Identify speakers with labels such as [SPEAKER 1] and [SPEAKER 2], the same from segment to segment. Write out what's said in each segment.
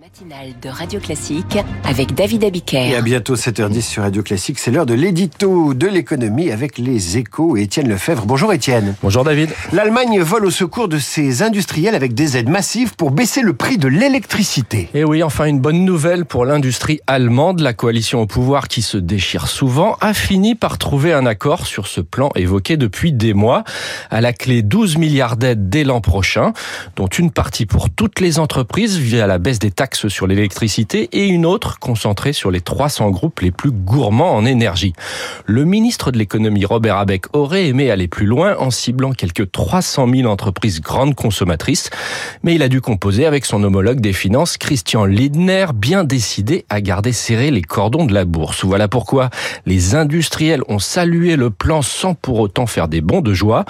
[SPEAKER 1] matinale de Radio Classique avec David Abiker.
[SPEAKER 2] Et à bientôt 7h10 sur Radio Classique. C'est l'heure de l'édito de l'économie avec les échos et Étienne Lefebvre. Bonjour Étienne.
[SPEAKER 3] Bonjour David.
[SPEAKER 2] L'Allemagne vole au secours de ses industriels avec des aides massives pour baisser le prix de l'électricité.
[SPEAKER 3] Et oui, enfin une bonne nouvelle pour l'industrie allemande. La coalition au pouvoir qui se déchire souvent a fini par trouver un accord sur ce plan évoqué depuis des mois. À la clé 12 milliards d'aides dès l'an prochain, dont une partie pour toutes les entreprises via la baisse des taxes sur l'électricité et une autre concentrée sur les 300 groupes les plus gourmands en énergie. Le ministre de l'économie Robert Abeck aurait aimé aller plus loin en ciblant quelques 300 000 entreprises grandes consommatrices, mais il a dû composer avec son homologue des finances Christian Lindner, bien décidé à garder serré les cordons de la bourse. Voilà pourquoi les industriels ont salué le plan sans pour autant faire des bons de joie.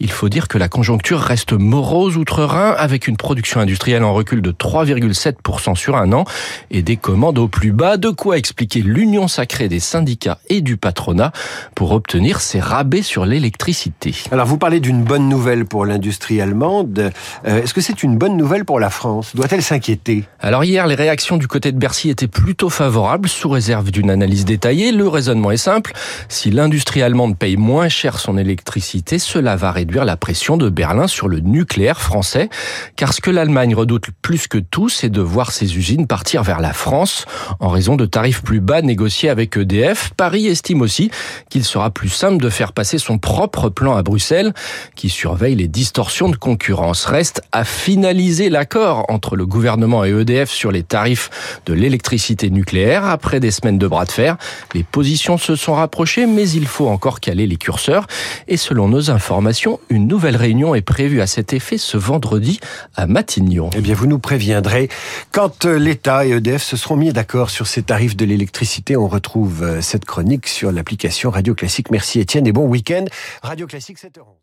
[SPEAKER 3] Il faut dire que la conjoncture reste morose outre-Rhin avec une production industrielle en recul de 3,7% sur un an et des commandes au plus bas. De quoi expliquer l'union sacrée des syndicats et du patronat pour obtenir ces rabais sur l'électricité.
[SPEAKER 2] Alors vous parlez d'une bonne nouvelle pour l'industrie allemande. Euh, est-ce que c'est une bonne nouvelle pour la France? Doit-elle s'inquiéter?
[SPEAKER 3] Alors hier, les réactions du côté de Bercy étaient plutôt favorables, sous réserve d'une analyse détaillée. Le raisonnement est simple. Si l'industrie allemande paye moins cher son électricité, cela va réduire la pression de Berlin sur le nucléaire français. Car ce que l'Allemagne redoute plus que tout, c'est de voir ces usines partir vers la France en raison de tarifs plus bas négociés avec EDF. Paris estime aussi qu'il sera plus simple de faire passer son propre plan à Bruxelles qui surveille les distorsions de concurrence. Reste à finaliser l'accord entre le gouvernement et EDF sur les tarifs de l'électricité nucléaire. Après des semaines de bras de fer, les positions se sont rapprochées, mais il faut encore caler les curseurs. Et selon nos informations, une nouvelle réunion est prévue à cet effet ce vendredi à Matignon.
[SPEAKER 2] Eh bien, vous nous préviendrez quand euh, l'État et EDF se seront mis d'accord sur ces tarifs de l'électricité. On retrouve euh, cette chronique sur l'application Radio Classique. Merci Étienne et bon week-end. Radio Classique 7h11.